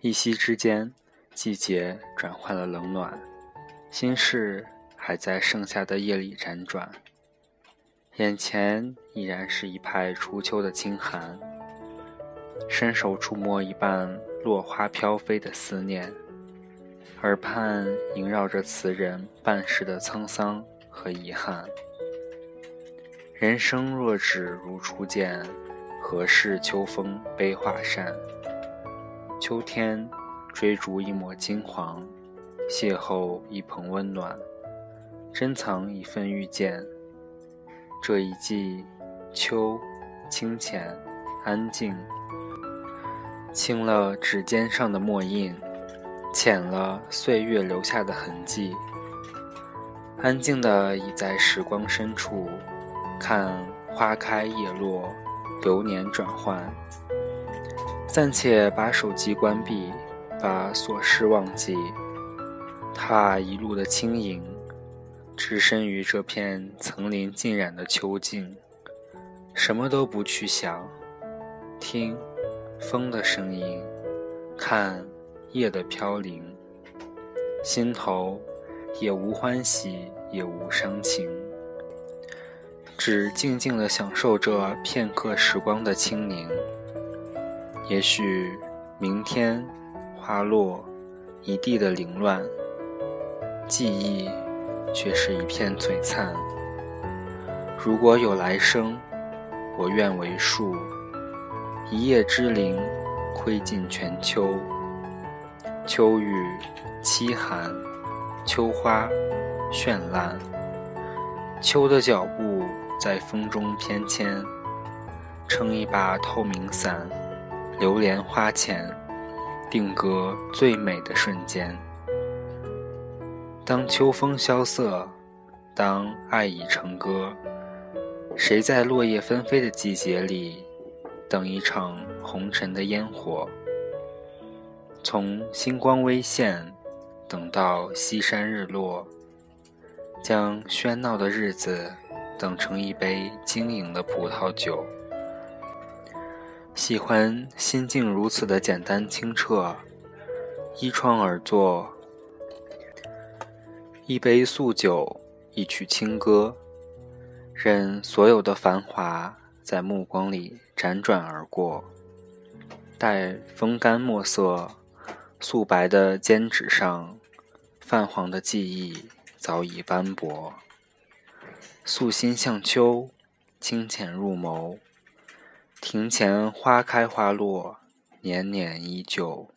一夕之间，季节转换了冷暖，心事还在盛夏的夜里辗转，眼前依然是一派初秋的清寒。伸手触摸一半落花飘飞的思念，耳畔萦绕着词人半世的沧桑和遗憾。人生若只如初见，何事秋风悲画扇？秋天追逐一抹金黄，邂逅一捧温暖，珍藏一份遇见。这一季，秋，清浅，安静。轻了指尖上的墨印，浅了岁月留下的痕迹。安静地倚在时光深处，看花开叶落，流年转换。暂且把手机关闭，把琐事忘记。踏一路的轻盈，置身于这片层林尽染的秋境，什么都不去想，听。风的声音，看叶的飘零，心头也无欢喜，也无伤情，只静静地享受这片刻时光的清宁。也许明天花落，一地的凌乱，记忆却是一片璀璨。如果有来生，我愿为树。一叶之灵，窥尽全秋。秋雨凄寒，秋花绚烂。秋的脚步在风中翩跹，撑一把透明伞，流连花前，定格最美的瞬间。当秋风萧瑟，当爱已成歌，谁在落叶纷飞的季节里？等一场红尘的烟火，从星光微现等到西山日落，将喧闹的日子等成一杯晶莹的葡萄酒。喜欢心境如此的简单清澈，依窗而坐，一杯素酒，一曲清歌，任所有的繁华。在目光里辗转而过，待风干墨色，素白的笺纸上，泛黄的记忆早已斑驳。素心向秋，清浅入眸，庭前花开花落，年年依旧。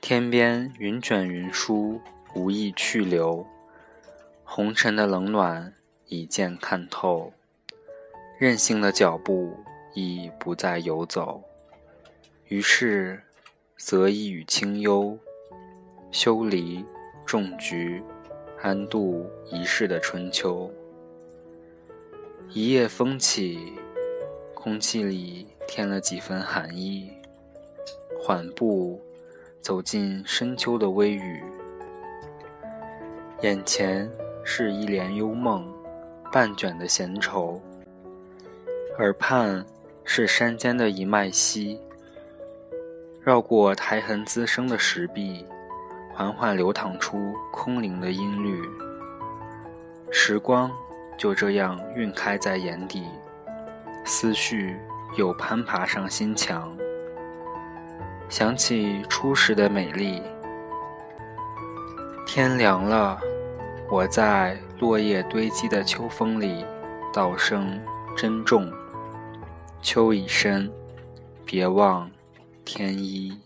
天边云卷云舒，无意去留，红尘的冷暖已渐看透。任性的脚步已不再游走，于是择一与清幽，修篱种菊，安度一世的春秋。一夜风起，空气里添了几分寒意，缓步走进深秋的微雨，眼前是一帘幽梦，半卷的闲愁。耳畔是山间的一脉溪，绕过苔痕滋生的石壁，缓缓流淌出空灵的音律。时光就这样晕开在眼底，思绪又攀爬上心墙。想起初时的美丽，天凉了，我在落叶堆积的秋风里，道声珍重。秋已深，别忘添衣。